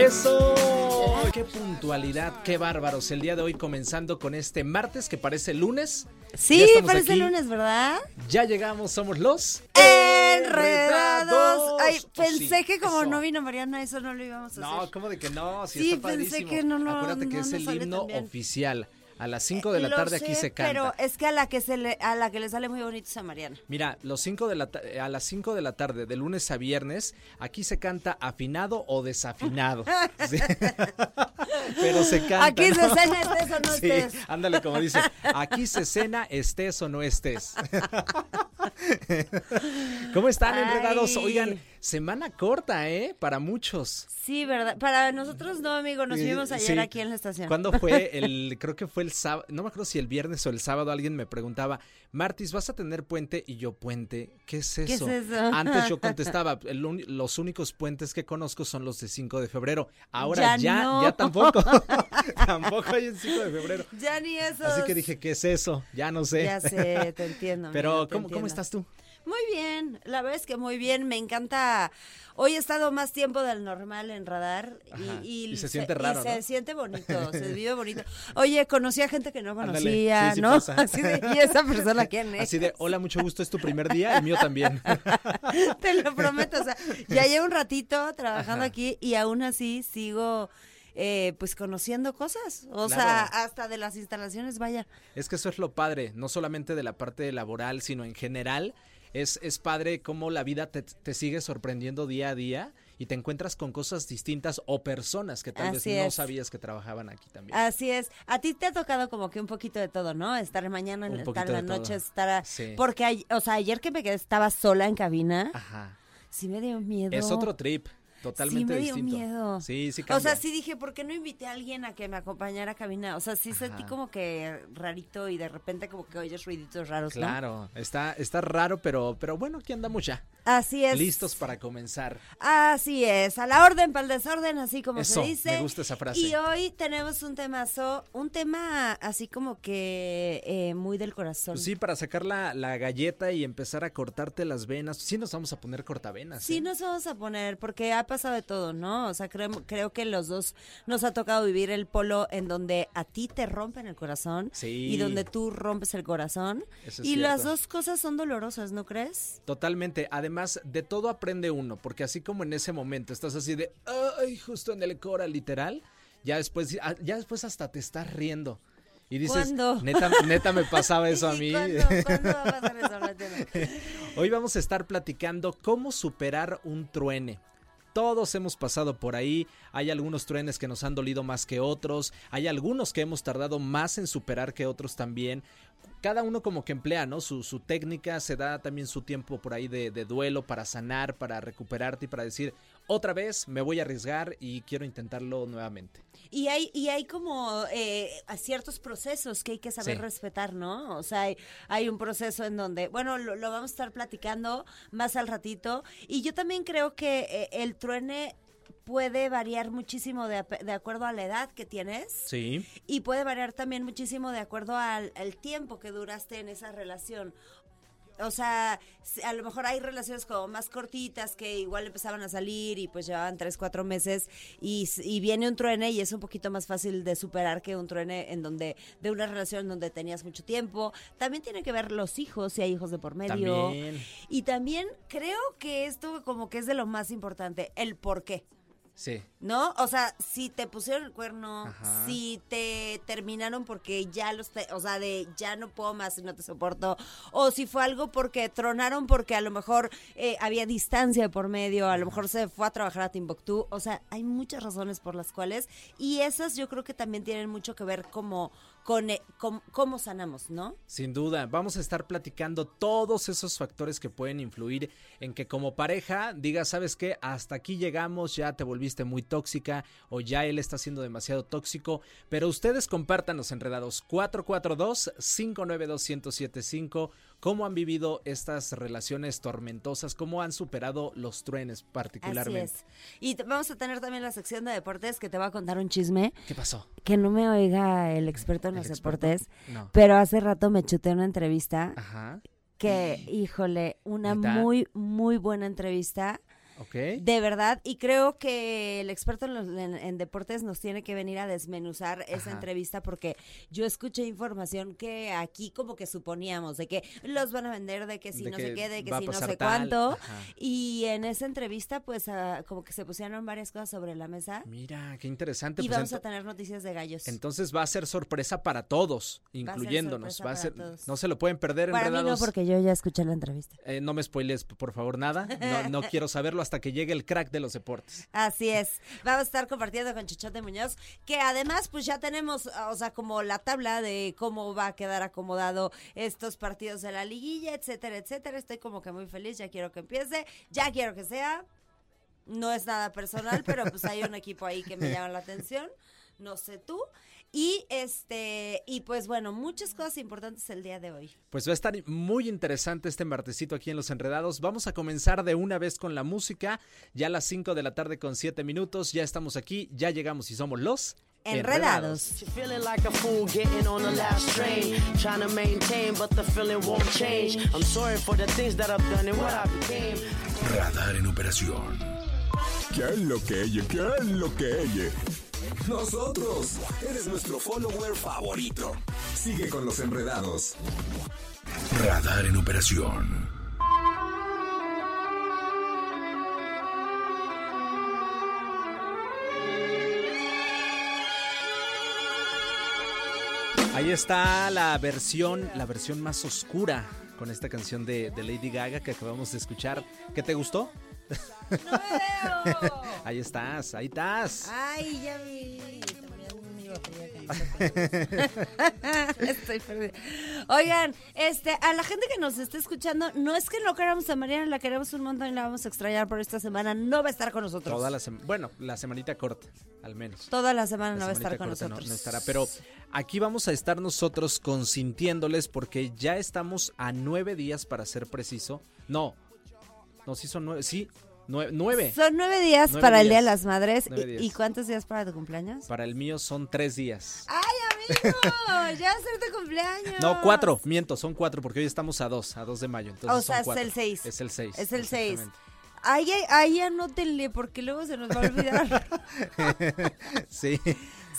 Eso. Qué puntualidad, qué bárbaros. El día de hoy comenzando con este martes que parece lunes. Sí, parece aquí. lunes, ¿verdad? Ya llegamos, somos los Enredados. Ay, Oh, pensé sí, que como eso. no vino Mariana, eso no lo íbamos a No, hacer. ¿cómo de que no? Sí, Sí, está pensé que no, no, Acuérdate que no es el himno oficial. A las 5 de la Lo tarde aquí se canta. Pero es que a la que se le, a la que le sale muy bonito es a Mariana. Mira, los cinco de la ta- a las 5 de la tarde, de lunes a viernes, aquí se canta afinado o desafinado. Sí. Pero se canta. Aquí se cena, estés o no Sí, estés. ándale, como dice, aquí se cena, estés o no estés. ¿Cómo están Ay. enredados? Oigan, semana corta, ¿eh? Para muchos. Sí, ¿verdad? Para nosotros no, amigo, nos vimos ayer sí. aquí en la estación. ¿Cuándo fue el, creo que fue el sábado, no me acuerdo si el viernes o el sábado alguien me preguntaba, Martis, ¿vas a tener puente? Y yo, puente, ¿qué es ¿Qué eso? es eso? Antes yo contestaba, "El los únicos puentes que conozco son los de 5 de febrero. Ahora Ya ya, no. ya tampoco. tampoco hay en 5 de febrero. Ya ni eso. Así que dije, ¿qué es eso? Ya no sé. Ya sé, te entiendo. Pero, amigo, te ¿cómo, ¿cómo entiendo. estás tú? Muy bien, la verdad es que muy bien, me encanta. Hoy he estado más tiempo del normal en radar y, y y se siente raro, y se siente bonito, se vive bonito. Oye, conocí a gente que no conocía, sí, ¿no? Así de, ¿y esa persona quién es? Así de, hola, mucho gusto, es tu primer día, el mío también. Te lo prometo, o sea, ya llevo un ratito trabajando Ajá. aquí y aún así sigo eh, pues conociendo cosas, o Claro. sea, hasta de las instalaciones, vaya. Es que eso es lo padre, no solamente de la parte laboral, sino en general. Es, es padre cómo la vida te, te sigue sorprendiendo día a día y te encuentras con cosas distintas o personas que tal Así vez no es. sabías que trabajaban aquí también. Así es. A ti te ha tocado como que un poquito de todo, ¿no? Estar mañana, Un estar la todo. noche, estar... a- Sí. Porque, ay- o sea, ayer que me quedé, estaba sola en cabina, Ajá. sí me dio miedo. Es otro trip, totalmente sí me dio distinto. miedo. Sí, sí O cambia. sea, sí dije, ¿por qué no invité a alguien a que me acompañara a cabina? O sea, sí sentí como que rarito y de repente como que oyes ruiditos raros, ¿no? Claro, está, está raro, pero, pero bueno, aquí andamos ya. Así es. Listos para comenzar. Así es, a la orden, para el desorden, así como Eso, se dice. me gusta esa frase. Y hoy tenemos un temazo, un tema así como que eh, muy del corazón. Pues sí, para sacar la, la galleta y empezar a cortarte las venas. Sí nos vamos a poner cortavenas. Sí, ¿eh? nos vamos a poner, porque ha pasado de todo, ¿no? O sea, creo, creo que los dos nos ha tocado vivir el polo en donde a ti te rompen el corazón Sí. y donde tú rompes el corazón. Eso es y las dos cosas son dolorosas, ¿no crees? Totalmente. Además, de todo aprende uno, porque así como en ese momento estás así de, ay, justo en el cora, literal, ya después, ah, ya después hasta te estás riendo. Y dices, ¿Cuándo? neta, neta me pasaba eso a ¿Y mí. ¿Cuándo, cuándo va a pasar eso? Hoy vamos a estar platicando cómo superar un truene. Todos hemos pasado por ahí, hay algunos truenes que nos han dolido más que otros, hay algunos que hemos tardado más en superar que otros también. Cada uno como que emplea, ¿no? Su, su técnica, se da también su tiempo por ahí de, de duelo para sanar, para recuperarte y para decir, otra vez me voy a arriesgar y quiero intentarlo nuevamente. Y hay, y hay como eh, a ciertos procesos que hay que saber Sí. respetar, ¿no? O sea, hay, hay un proceso en donde, bueno, lo, lo vamos a estar platicando más al ratito. Y yo también creo que eh, el truene puede variar muchísimo de, de acuerdo a la edad que tienes. Sí. Y puede variar también muchísimo de acuerdo al, al tiempo que duraste en esa relación. O sea, a lo mejor hay relaciones como más cortitas que igual empezaban a salir y pues llevaban tres, cuatro meses y, y viene un truene y es un poquito más fácil de superar que un truene en donde, de una relación donde tenías mucho tiempo. También tiene que ver los hijos, si hay hijos de por medio. También. Y también creo que esto como que es de lo más importante, el por qué. Sí. ¿No? O sea, si te pusieron el cuerno, Ajá. si te terminaron porque ya los, te- o sea, de ya no puedo más y no te soporto, o si fue algo porque tronaron porque a lo mejor eh, había distancia por medio, a lo mejor se fue a trabajar a Timbuktu, o sea, hay muchas razones por las cuales y esas yo creo que también tienen mucho que ver como con, eh, com- cómo sanamos, ¿no? Sin duda, vamos a estar platicando todos esos factores que pueden influir en que como pareja digas, ¿sabes qué? Hasta aquí llegamos, ya te volviste muy tóxica o ya él está siendo demasiado tóxico, pero ustedes compartan los enredados 442-592-1075, cómo han vivido estas relaciones tormentosas, cómo han superado los truenes particularmente. Así es. Y vamos a tener también la sección de deportes que te va a contar un chisme. ¿Qué pasó? Que no me oiga el experto en ¿El los experto? deportes, No. pero hace rato me chuté una entrevista Ajá, que, híjole, una muy, muy buena entrevista. De verdad, y creo que el experto en, los- en- en deportes nos tiene que venir a desmenuzar esa Ajá. entrevista porque yo escuché información que aquí como que suponíamos de que los van a vender, de que si De no que sé qué, de que si no sé tal, cuánto. ajá. Y en esa entrevista pues ah, como que se pusieron varias cosas sobre la mesa Mira, qué interesante. y pues vamos a tener noticias de gallos. Entonces va a ser sorpresa para todos, incluyéndonos. Va a ser, no se lo pueden perder. Para mí no, enredados. porque yo ya escuché la entrevista. Eh, no me spoiles, por favor, nada. No, no quiero saberlo hasta que llegue el crack de los deportes. Así es. Vamos a estar compartiendo con Chichote Muñoz, que además pues ya tenemos, o sea, como la tabla de cómo va a quedar acomodado estos partidos de la liguilla, etcétera, etcétera. Estoy como que muy feliz, ya quiero que empiece, ya quiero que sea. No es nada personal, pero pues hay un equipo ahí que me llama la atención. No sé tú. Y este, y pues bueno, muchas cosas importantes el día de hoy. Pues va a estar muy interesante este martesito aquí en Los Enredados. Vamos a comenzar de una vez con la música. Ya a las 5 de la tarde con 7 minutos. Ya estamos aquí, ya llegamos y somos los Enredados. You're feeling like a fool getting on the last train. Trying to maintain, but the feeling won't change. I'm sorry for the things that I've done and what I became. Radar en operación. ¿Qué es lo que ella? ¿Qué es lo que ella? Nosotros. Eres nuestro follower favorito. Sigue con los enredados. Radar en operación. Ahí está la versión, la versión más oscura con esta canción de, de Lady Gaga que acabamos de escuchar. ¿Qué te gustó? ¡No me veo! Ahí estás, ahí estás. Ay, ya vi. Estoy perdida. Oigan, este, a la gente que nos está escuchando, no es que no queramos a Mariana, la queremos un montón y la vamos a extrañar por esta semana. No va a estar con nosotros. Toda la sema- bueno, la semanita corta, al menos. Toda la semana La no va a estar con corta no- nosotros. no estará, pero aquí vamos a estar nosotros consintiéndoles porque ya estamos a nueve días para ser preciso. No, no, sí son nueve, sí, nueve, nueve. Son nueve días Nueve para el Día de las Madres. ¿Y, cuántos días para tu cumpleaños? Para el mío son tres días. ¡Ay, amigo! ¡Ya ser tu cumpleaños! No, cuatro, miento, son cuatro porque hoy estamos a dos, a dos de mayo. Entonces O sea, son es el seis. Es el seis. Es el seis. Ahí, ahí anótenle porque luego se nos va a olvidar. Sí.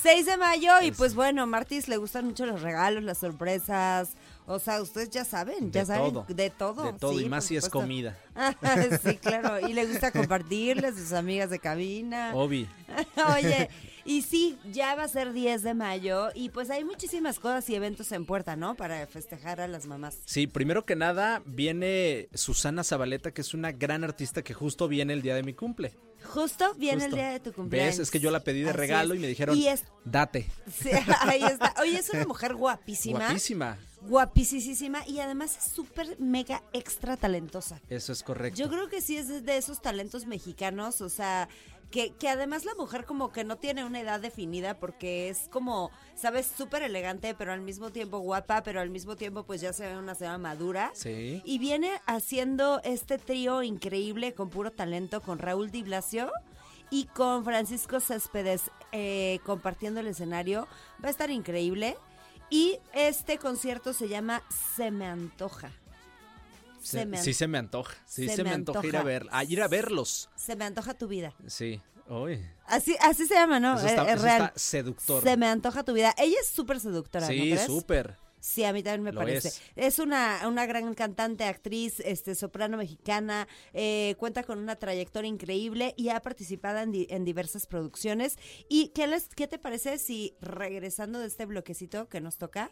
6 de mayo y Es- pues bueno, Martis le gustan mucho los regalos, las sorpresas. O sea, ustedes ya saben, ya De saben todo. de todo. De todo, sí, y más si es comida. sí, claro, y le gusta compartirle a sus amigas de cabina. Obi. Oye, y sí, ya va a ser 10 de mayo y pues hay muchísimas cosas y eventos en puerta, ¿no? Para festejar a las mamás. Sí, primero que nada viene Susana Zabaleta, que es una gran artista que justo viene el día de mi cumple. Justo viene el día de tu cumpleaños. ¿Ves? Es que yo la pedí de Así regalo es. y me dijeron, Y es, date. sí, ahí está. Oye, es una mujer guapísima. Guapísima. Guapísima y además es súper mega extra talentosa. Eso es correcto. Yo creo que sí es de- esos talentos mexicanos, o sea, que, que además la mujer como que no tiene una edad definida porque es como, sabes, súper elegante, pero al mismo tiempo guapa, pero al mismo tiempo pues ya se ve una señora madura. Sí. Y viene haciendo este trío increíble con puro talento con Raúl Di Blasio y con Francisco Céspedes eh, compartiendo el escenario. Va a estar increíble. Y este concierto se llama Se me antoja. Se- Se me an- sí se me antoja. Sí se se, me me antoja, ir a ver, a ir a verlos. Se me antoja tu vida. Sí. Uy. Así, así se llama, ¿no? eso Es- está, es eso real. está seductor. Se me antoja tu vida. Ella es súper seductora, ¿no sí, crees? súper. Sí, a mí también me Lo parece. es. Es, una, una gran cantante, actriz, este soprano mexicana, eh, cuenta con una trayectoria increíble y ha participado en, di- en diversas producciones. ¿Y qué, les, qué te parece si regresando de este bloquecito que nos toca,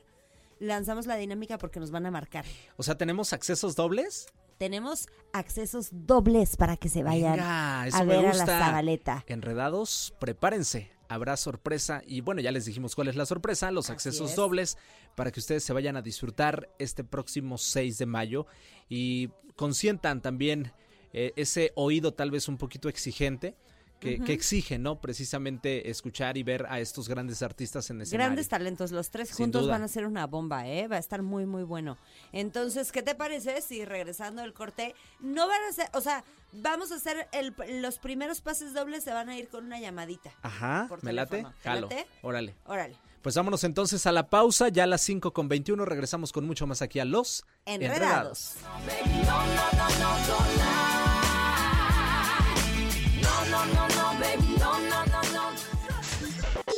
lanzamos la dinámica porque nos van a marcar? O sea, ¿tenemos accesos dobles? Tenemos accesos dobles para que se vayan Venga, a ver a la. Zabaleta. Enredados, prepárense. Habrá sorpresa y bueno, ya les dijimos cuál es la sorpresa, los Así accesos es. dobles para que ustedes se vayan a disfrutar este próximo 6 de mayo y consientan también eh, ese oído tal vez un poquito exigente. Que, que exige, ¿no? Precisamente escuchar y ver a estos grandes artistas en escenario. Grandes talentos, los tres juntos van a ser una bomba, ¿eh? Va a estar muy, muy bueno. Entonces, ¿qué te parece si regresando del corte, no van a ser, o sea, vamos a hacer el- los primeros pases dobles, se van a ir con una llamadita. Ajá, por me late. teléfono. ¿Te Jalo. late? Órale. Órale. Pues vámonos entonces a la pausa, ya a las 5 con 21 regresamos con mucho más aquí a los Enredados.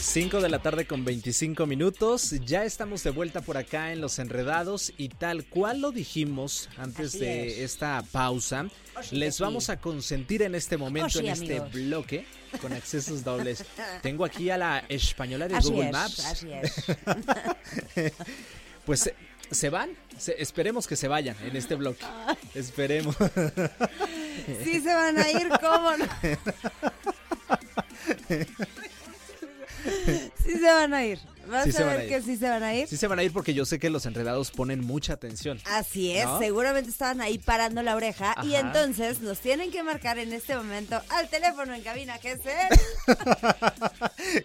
5 de la tarde con 25 minutos. Ya estamos de vuelta por acá en Los Enredados y tal cual lo dijimos antes Así de es. esta pausa, Oh, les vamos a consentir en este momento, Oh, en este bloque, con accesos dobles. Tengo aquí a la española de Así Google es, Maps. así es. Pues se, se van, Se- esperemos que se vayan en este bloque. Esperemos. Sí se van a ir, ¿cómo no? Sí se van a ir. Vas Sí a ver a que sí se van a ir. Sí se van a ir porque yo sé que los enredados ponen mucha atención. Así es, ¿No? seguramente estaban ahí parando la oreja y entonces nos tienen que marcar en este momento al teléfono en cabina que es el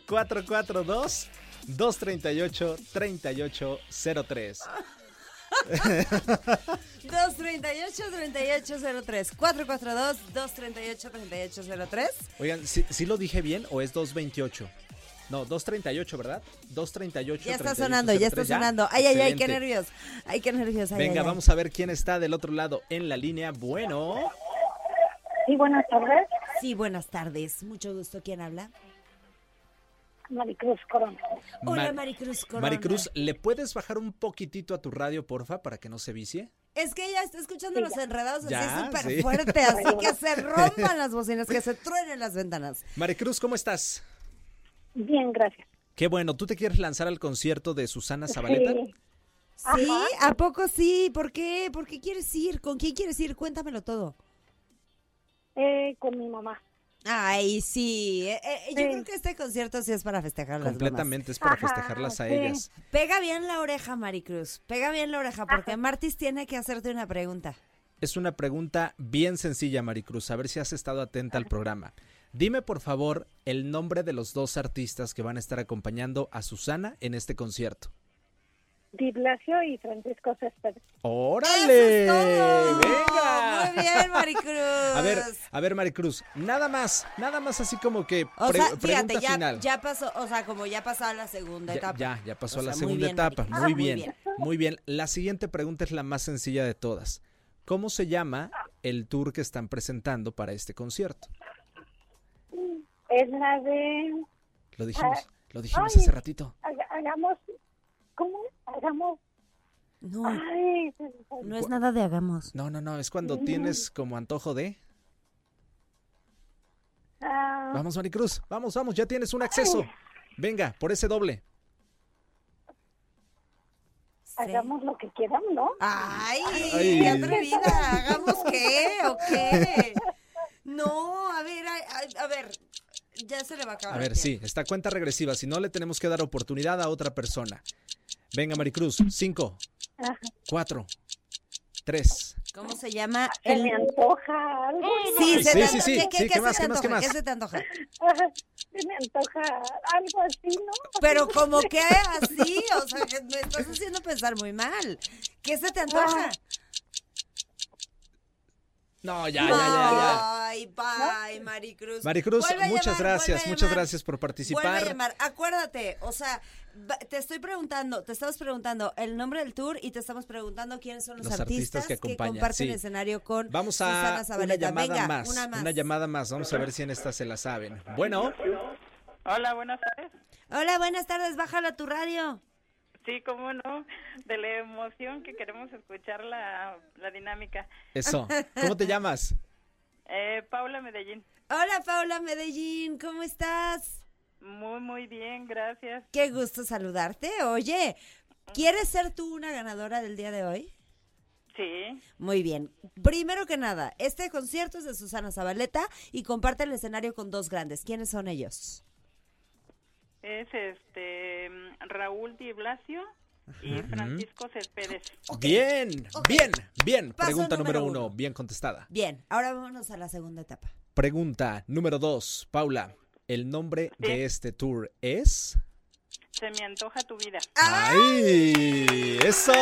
442 238 3803. 238-3803 442-238-3803 Oigan, ¿sí, sí lo dije bien o es 228? No, 238, ¿verdad? 238. Ya está 38, sonando, ya está 03, sonando. Ay, ay, ay, qué nervios. Ay, qué nervios. ay, Venga, ay, ay. vamos a ver quién está del otro lado en la línea. Bueno, Sí, buenas tardes. Sí, buenas tardes. Mucho gusto. ¿Quién habla? Maricruz Corona. Hola, Mar- Maricruz Corona. Maricruz, ¿le puedes bajar un poquitito a tu radio, porfa, para que no se vicie? Es que ella está escuchando los enredados así Ya, súper sí. fuerte, así que se rompan las bocinas, que se truenen las ventanas. Maricruz, ¿cómo estás? Bien, gracias. Qué bueno, ¿tú te quieres lanzar al concierto de Susana Zabaleta? Sí. ¿A poco sí? ¿Por qué? ¿Por qué quieres ir? ¿Con quién quieres ir? Cuéntamelo todo. Eh, con mi mamá. Ay, sí. eh, eh, yo Sí. creo que este concierto sí es para festejar las mamás. Completamente, es para Ajá, festejarlas a sí. ellas. Pega bien la oreja, Maricruz. Pega bien la oreja, porque Martis tiene que hacerte una pregunta. Es una pregunta bien sencilla, Maricruz, a ver si has estado atenta al programa. Dime, por favor, el nombre de los dos artistas que van a estar acompañando a Susana en este concierto. Di Blasio y Francisco Céspedes. ¡Órale! ¡Eso es todo! ¡Venga! Muy bien, Maricruz. A ver, a ver, Maricruz, nada más, nada más así como que O pre- sea, fíjate, ya, final. ya pasó, o sea, como ya pasó a la segunda Ya, etapa. ya, ya pasó O a la muy segunda bien, etapa. Maricruz. Muy bien, bien. muy bien. La siguiente pregunta es la más sencilla de todas. ¿Cómo se llama el tour que están presentando para este concierto? Es la de... Lo dijimos, Ah, lo dijimos Ay. hace ratito. haga- Hagamos... ¿Cómo? Hagamos... No, Ay, no es nada de hagamos. No, no, no, es cuando tienes como antojo de... ah, Vamos, Maricruz, vamos, vamos, ya tienes un acceso. Venga, por ese doble. hagamos lo que quieran, ¿no? Ay, Ay. qué atrevida. ¿Hagamos qué o qué? No, a ver, a, a- a ver. Ya se le va a acabar. A ver, sí, está cuenta regresiva, si no le tenemos que dar oportunidad a otra persona. Venga, Maricruz, cinco, Ajá. cuatro, tres. ¿Cómo se llama? Se El... me antoja algo. Sí, Sí, se sí, te sí, ¿Qué, qué- sí, qué ¿qué se más, te qué más, qué antoja? más? ¿Qué se te antoja? Se me antoja algo así, ¿no? Pero como que así, o sea, que me estás haciendo pensar muy mal. ¿Qué se te antoja? No, ya, ya, ya, ya. Ay, bye, Maricruz. Maricruz, Vuelve muchas llamar, gracias, muchas gracias por Vuelve a participar. llamar. Acuérdate, o sea, te estoy preguntando, te estamos preguntando el nombre del tour y te estamos preguntando quiénes son los, Los artistas que acompañan, comparten sí. escenario con Vamos a una llamada Venga, más, una más. una llamada más. Vamos a ver si en esta se la saben. Bueno, Hola, buenas tardes. Hola, buenas tardes, bájalo a tu radio. Sí, cómo no, de la emoción que queremos escuchar la, la dinámica. eso. ¿Cómo te llamas? Eh, Paula Medellín. Hola Paula Medellín, ¿cómo estás? Muy, muy bien, gracias. Qué gusto saludarte. Oye, ¿quieres ser tú una ganadora del día de hoy? Sí. Muy bien. Primero que nada, este concierto es de Susana Zabaleta y comparte el escenario con dos grandes. ¿Quiénes son ellos? Es este Raúl Di Blasio y Francisco Céspedes. Bien, bien, bien. Paso Pregunta número número uno, uno. bien contestada. Bien, ahora vámonos a la segunda etapa. Pregunta número dos, Paula. ¿El nombre Sí. de este tour es? Se me antoja tu vida. ¡Ay! ¡Eso!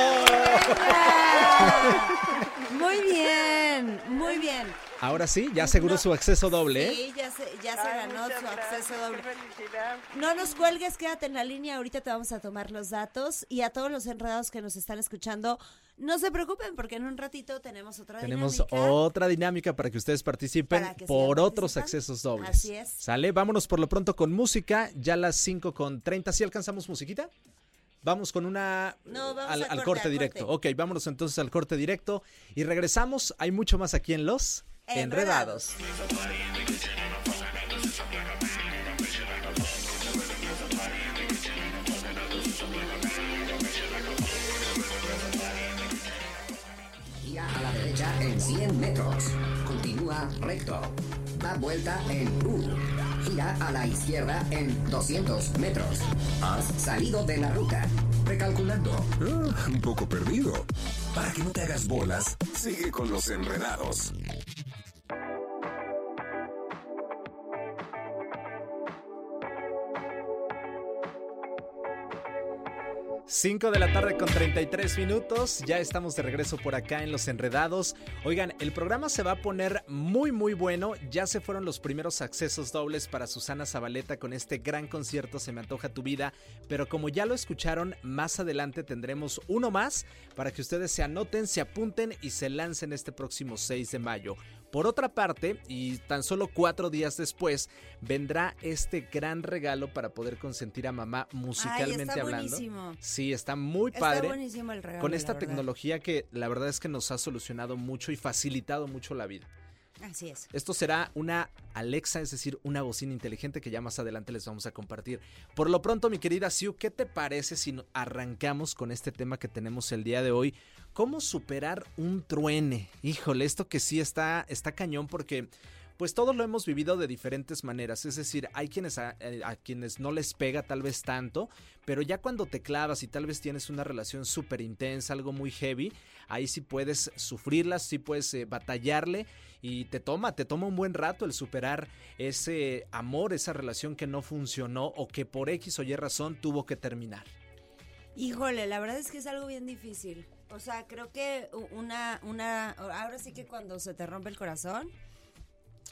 Muy bien, muy bien. Ahora sí, ya aseguró No, su acceso doble. ¿eh? Sí, ya se, ya se Ay, ganó su acceso doble. Qué felicidad. No nos cuelgues, quédate en la línea, ahorita te vamos a tomar los datos y a todos los enredados que nos están escuchando, no se preocupen porque en un ratito tenemos otra Tenemos dinámica. otra dinámica para que ustedes participen que por otros accesos dobles. Así es. Sale, vámonos por lo pronto con música, ya las 5 con 30. ¿Sí alcanzamos musiquita? Vamos con una No, vamos al, al al corte, corte directo. corte. Ok, vámonos entonces al corte directo y regresamos. Hay mucho más aquí en Los Enredados. Enredados. Gira a la derecha en 100 metros. Continúa recto. Da vuelta en U. Gira a la izquierda en 200 metros. Has salido de la ruta. Recalculando. Ah, un poco perdido. Para que no te hagas bolas, sigue con los enredados. 5 de la tarde con 33 minutos, ya estamos de regreso por acá en Los Enredados. Oigan, el programa se va a poner muy muy bueno, ya se fueron los primeros accesos dobles para Susana Zabaleta con este gran concierto Se me antoja tu vida, pero como ya lo escucharon, más adelante tendremos uno más para que ustedes se anoten, se apunten y se lancen este próximo 6 de mayo. Por otra parte, y tan solo cuatro días después, vendrá este gran regalo para poder consentir a mamá musicalmente está hablando. buenísimo. Sí, está muy Está padre. buenísimo el regalo. con esta tecnología que la verdad es que nos ha solucionado mucho y facilitado mucho la vida. Así es. Esto será una Alexa, es decir, una bocina inteligente que ya más adelante les vamos a compartir. Por lo pronto, mi querida Siu, ¿qué te parece si arrancamos con este tema que tenemos el día de hoy? ¿Cómo superar un truene? Híjole, esto que sí está, está cañón porque pues todos lo hemos vivido de diferentes maneras. Es decir, hay quienes a, eh, a quienes no les pega tal vez tanto, pero ya cuando te clavas y tal vez tienes una relación súper intensa, algo muy heavy, ahí sí puedes sufrirlas, sí puedes eh, batallarle y te toma, te toma un buen rato el superar ese amor, esa relación que no funcionó o que por X o Y razón tuvo que terminar. Híjole, la verdad es que es algo bien difícil. O sea, creo que una, una, ahora sí que cuando se te rompe el corazón,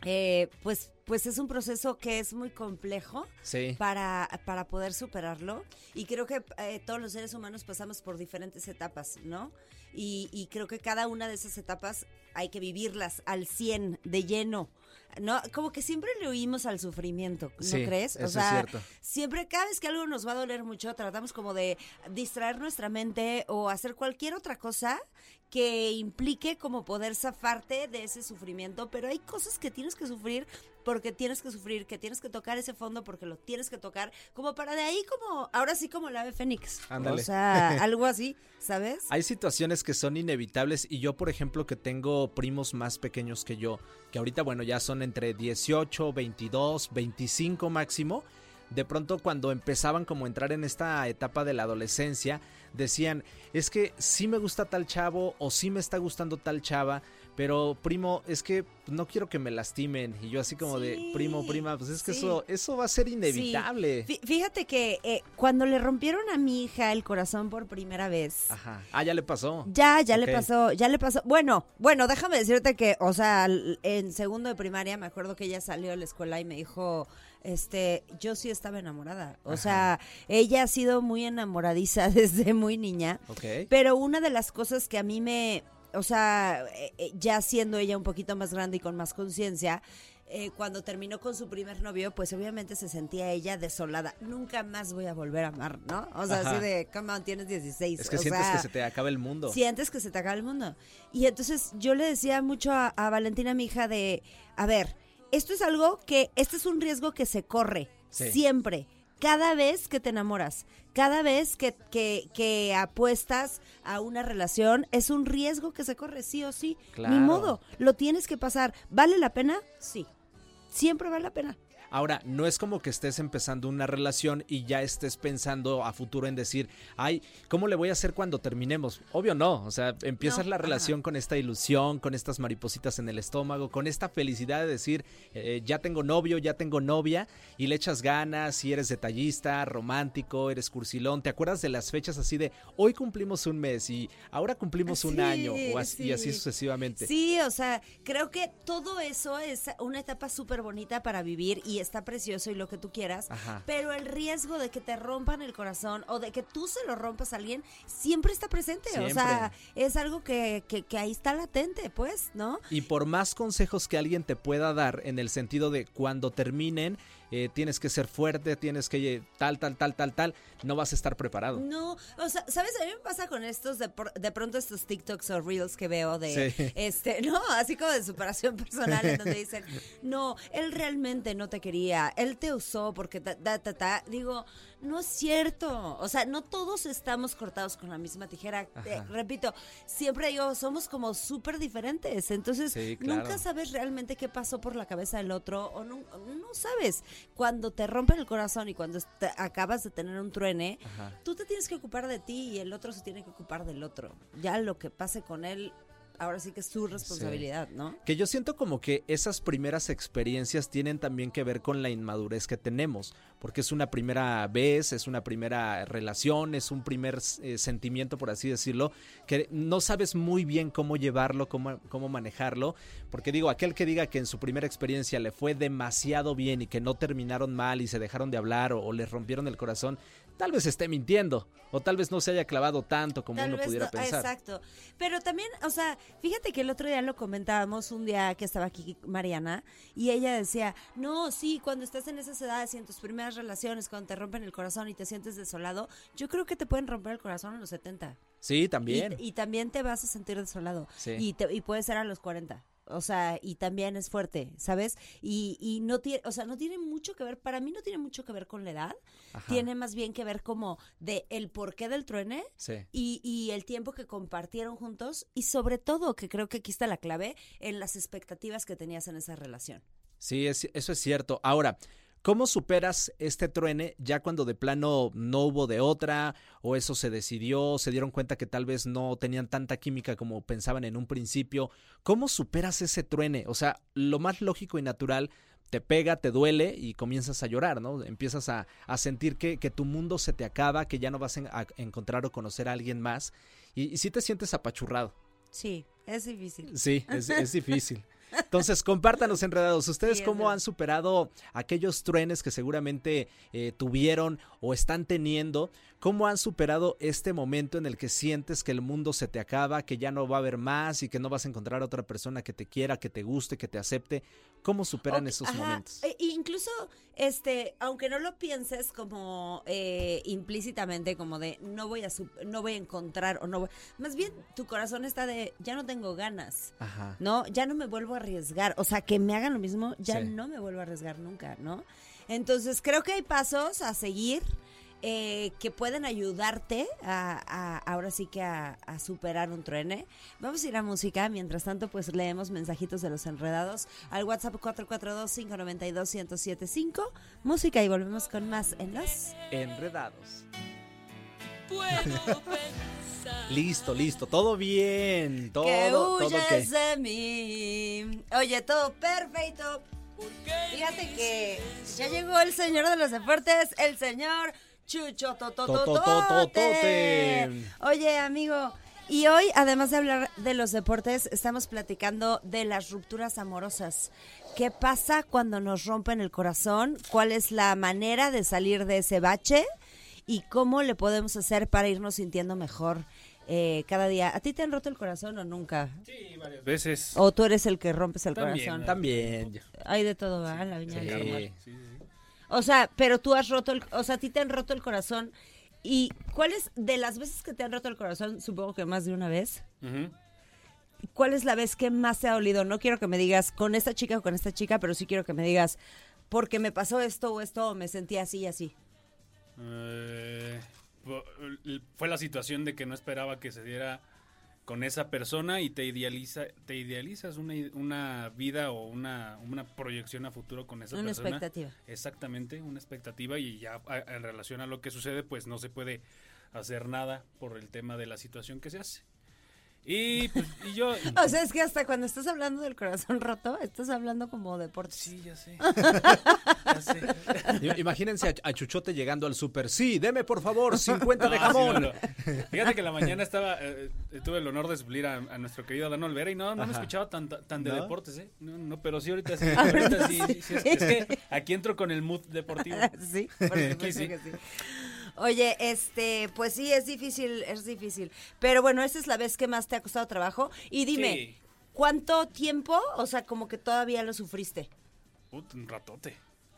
eh, pues, pues es un proceso que es muy complejo Sí. para, para poder superarlo. Y creo que eh, todos los seres humanos pasamos por diferentes etapas, ¿no? Y, y creo que cada una de esas etapas hay que vivirlas al 100, de lleno. ¿No? Como que siempre le oímos al sufrimiento, ¿no Sí, crees? es cierto. siempre, cada vez que algo nos va a doler mucho, tratamos como de distraer nuestra mente o hacer cualquier otra cosa que implique como poder zafarte de ese sufrimiento, pero hay cosas que tienes que sufrir porque tienes que sufrir, que tienes que tocar ese fondo porque lo tienes que tocar, como para de ahí como, ahora sí como la ave fénix. Ándale. O sea, algo así, ¿sabes? Hay situaciones que son inevitables y yo, por ejemplo, que tengo primos más pequeños que yo, que ahorita, bueno, ya son entre 18, 22, 25 máximo, de pronto cuando empezaban como a entrar en esta etapa de la adolescencia, decían, es que sí me gusta tal chavo o sí me está gustando tal chava, pero primo, es que no quiero que me lastimen. Y yo así como de, primo, prima, pues es que sí. eso, eso va a ser inevitable. Fí- Fíjate que eh, cuando le rompieron a mi hija el corazón por primera vez, Ajá. Ah, ya le pasó. Ya, ya le pasó, ya le pasó. Bueno, bueno, déjame decirte que, o sea, en segundo de primaria me acuerdo que ella salió de la escuela y me dijo, este, yo sí estaba enamorada. O sea, ella ha sido muy enamoradiza desde muy niña. Ok. Pero una de las cosas que a mí me, o sea, eh, eh, ya siendo ella un poquito más grande y con más conciencia, eh, cuando terminó con su primer novio, pues obviamente se sentía ella desolada. Nunca más voy a volver a amar, ¿no? O sea, Ajá. así de, come on, tienes 16. Es que o sientes sea, que se te acaba el mundo. Sientes que se te acaba el mundo. Y entonces yo le decía mucho a, a Valentina, mi hija, de, a ver, esto es algo que, este es un riesgo que se corre Sí. siempre, cada vez que te enamoras, cada vez que, que, que apuestas a una relación, es un riesgo que se corre sí o sí. Claro. Ni modo, lo tienes que pasar. ¿Vale la pena? Sí. Siempre vale la pena. Ahora, no es como que estés empezando una relación y ya estés pensando a futuro en decir, ay, ¿cómo le voy a hacer cuando terminemos? Obvio no, o sea, empiezas No, la ajá. relación con esta ilusión, con estas maripositas en el estómago, con esta felicidad de decir, eh, ya tengo novio, ya tengo novia, y le echas ganas, y eres detallista, romántico, eres cursilón, ¿te acuerdas de las fechas así de, hoy cumplimos un mes y ahora cumplimos un Sí, año, o así, y así sí. sucesivamente? Sí, o sea, creo que todo eso es una etapa súper bonita para vivir y está precioso y lo que tú quieras, Ajá. pero el riesgo de que te rompan el corazón o de que tú se lo rompas a alguien siempre está presente, o sea, es algo que, que, que ahí está latente, pues, ¿no? Y por más consejos que alguien te pueda dar en el sentido de cuando terminen, eh, tienes que ser fuerte, tienes que eh, tal, tal, tal, tal, tal, no vas a estar preparado. No, o sea, ¿sabes? A mí me pasa con estos, de, por- de pronto estos TikToks o Reels que veo de, Sí. este, no, así como de superación personal, en donde dicen, no, él realmente no te quería, él te usó porque ta, ta, ta, ta". Digo, no es cierto, o sea, no todos estamos cortados con la misma tijera. Eh, repito, siempre digo, somos como súper diferentes, entonces Sí, claro. nunca sabes realmente qué pasó por la cabeza del otro o no, no sabes. Cuando te rompen el corazón y cuando te- acabas de tener un truene, Ajá. tú te tienes que ocupar de ti y el otro se tiene que ocupar del otro. Ya lo que pase con él, ahora sí que es su responsabilidad, ¿no? Que yo siento como que esas primeras experiencias tienen también que ver con la inmadurez que tenemos, porque es una primera vez, es una primera relación, es un primer eh, sentimiento, por así decirlo, que no sabes muy bien cómo llevarlo, cómo, cómo manejarlo, porque digo, aquel que diga que en su primera experiencia le fue demasiado bien y que no terminaron mal y se dejaron de hablar o, o les rompieron el corazón, tal vez esté mintiendo, o tal vez no se haya clavado tanto como Tal uno vez pudiera no- pensar. Exacto. Pero también, o sea, fíjate que el otro día lo comentábamos un día que estaba aquí Mariana y ella decía, no, sí, cuando estás en esas edades y en tus primeras relaciones, cuando te rompen el corazón y te sientes desolado, yo creo que te pueden romper el corazón a los 70. Sí, Y, también. y también te vas a sentir desolado. Sí. Y, te- y puede ser a los 40. O sea, y también es fuerte, ¿sabes? Y, y no tiene, o sea, no tiene mucho que ver, para mí no tiene mucho que ver con la edad, Ajá. tiene más bien que ver como de el porqué del truene Sí. y, y el tiempo que compartieron juntos y sobre todo, que creo que aquí está la clave, en las expectativas que tenías en esa relación. Sí, es- eso es cierto. Ahora, ¿cómo superas este truene ya cuando de plano no hubo de otra o eso se decidió, se dieron cuenta que tal vez no tenían tanta química como pensaban en un principio? ¿Cómo superas ese truene? O sea, lo más lógico y natural te pega, te duele y comienzas a llorar, ¿no? Empiezas a, a sentir que, que tu mundo se te acaba, que ya no vas a encontrar o conocer a alguien más y, y sí te sientes apachurrado. Sí, es difícil. Sí, es, es difícil. Entonces, compártanos enredados. ¿Ustedes Sí, cómo han superado aquellos truenes que seguramente eh, tuvieron o están teniendo? ¿Cómo han superado este momento en el que sientes que el mundo se te acaba, que ya no va a haber más y que no vas a encontrar a otra persona que te quiera, que te guste, que te acepte? ¿Cómo superan esos ajá, momentos? e- incluso, este, aunque no lo pienses como eh, implícitamente, como de no voy a no voy a encontrar o no voy, más bien tu corazón está de ya no tengo ganas. Ajá. ¿no? Ya no me vuelvo a arriesgar. O sea, que me hagan lo mismo, ya Sí. no me vuelvo a arriesgar nunca, ¿no? Entonces, creo que hay pasos a seguir eh, que pueden ayudarte a, a- ahora sí que a, a superar un truene. Vamos a ir a música. Mientras tanto, pues leemos mensajitos de los enredados al WhatsApp 442-592-1075. Música y volvemos con más en los... Enredados. Listo, listo. Todo bien. Todo, que todo huyes que... de mí. Oye, todo perfecto. Fíjate que ya llegó el señor de los deportes, el señor Chucho Totototote. Oye, amigo, y hoy, además de hablar de los deportes, estamos platicando de las rupturas amorosas. ¿Qué pasa cuando nos rompen el corazón? ¿Cuál es la manera de salir de ese bache? ¿Y cómo le podemos hacer para irnos sintiendo mejor? eh, cada día. ¿A ti te han roto el corazón o nunca? Sí, varias veces. ¿O tú eres el que rompes el También, corazón? También. Hay de todo, ¿verdad? La viña sí, sí. O sea, pero tú has roto, el, o sea, a ti te han roto el corazón. ¿Y cuál es, de las veces que te han roto el corazón, supongo que más de una vez, cuál es la vez que más te ha dolido? No quiero que me digas con esta chica o con esta chica, pero sí quiero que me digas, porque me pasó esto o esto, o me sentí así y así. Eh, fu- fue la situación de que no esperaba que se diera con esa persona y te idealiza te idealizas una, una vida o una, una proyección a futuro con esa Una persona expectativa. exactamente una expectativa y ya en relación a lo que sucede pues no se puede hacer nada por el tema de la situación que se hace y, pues, y yo O sea, es que hasta cuando estás hablando del corazón roto, estás hablando como deportes. sí ya sé ya sé I- Imagínense a, Chuchote llegando al súper. Sí, deme por favor 50 de sí, jamón. no, no. Fíjate que la mañana estaba, eh, eh, tuve el honor de suplir a, a nuestro querido Dan Olvera y no, no me escuchaba tan, tan de ¿No? deportes, ¿eh? No, no, pero sí ahorita sí, ahorita sí, sí, sí, es, es que aquí entro con el mood deportivo. Sí, por supuesto Aquí sí. que sí. Oye, este, pues sí, es difícil, es difícil. Pero bueno, esa es la vez que más te ha costado trabajo. Y dime, Sí. ¿cuánto tiempo? O sea, como que todavía lo sufriste. Put, un ratote.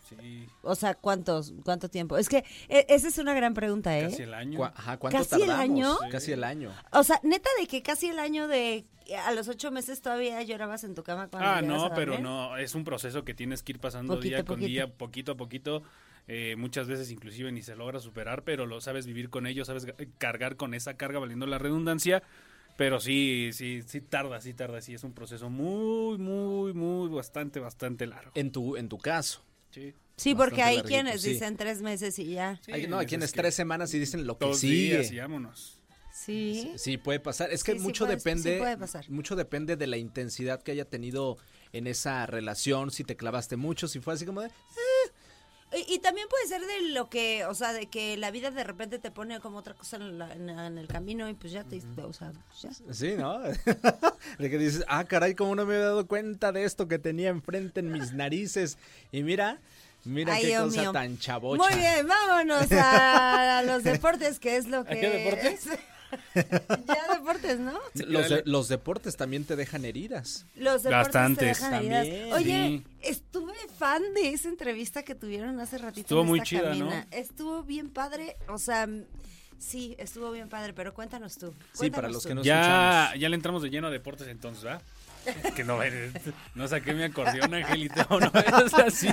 Sí, O sea, ¿cuántos, cuánto tiempo? Es que e- esa es una gran pregunta, ¿eh? casi el año. Cu- ajá, ¿Cuánto ¿Casi el tardamos? año? Casi el año. O sea, neta de que casi el año de a los ocho meses todavía llorabas en tu cama cuando Ah, no, a pero no, es un proceso que tienes que ir pasando Poquito día con poquito. día, poquito a poquito. Eh, muchas veces inclusive ni se logra superar, pero lo sabes vivir con ello, sabes ga- cargar con esa carga valiendo la redundancia. Pero sí, sí, sí tarda, sí tarda, sí es un proceso muy, muy, muy, bastante, bastante largo. En tu, en tu caso. Sí. Sí, porque hay larguito, quienes sí. dicen tres meses y ya. Sí, Hay, no, hay es quienes tres semanas y dicen lo que Dos sigue. días y vámonos. Sí. Sí, puede pasar. Es que Sí, sí mucho puede- depende, puede pasar. mucho depende de la intensidad que haya tenido en esa relación, si te clavaste mucho, si fue así como de, Y, y también puede ser de lo que, o sea, de que la vida de repente te pone como otra cosa en, la- en- en el camino y pues ya te, o sea, pues ya. sí, ¿no? de que dices, ah, caray, cómo no me había dado cuenta de esto que tenía enfrente en mis narices. Y mira, mira Ay, qué Dios cosa mío. tan chabocha. Muy bien, vámonos a, los deportes, que es lo que... qué deporte? es- ya deportes, ¿no? Los, de- los deportes también te dejan heridas. Los deportes Bastantes. te dejan heridas. También. Oye, Sí. estuve fan de esa entrevista que tuvieron hace ratito. Estuvo en muy esta chida, ¿no? Estuvo bien padre, o sea, sí, estuvo bien padre, pero cuéntanos tú. Sí, para los tú. que no Ya, escuchamos. ya le entramos de lleno a deportes entonces, ¿verdad? Que no, no saqué mi acordeón, Angelito, no es así.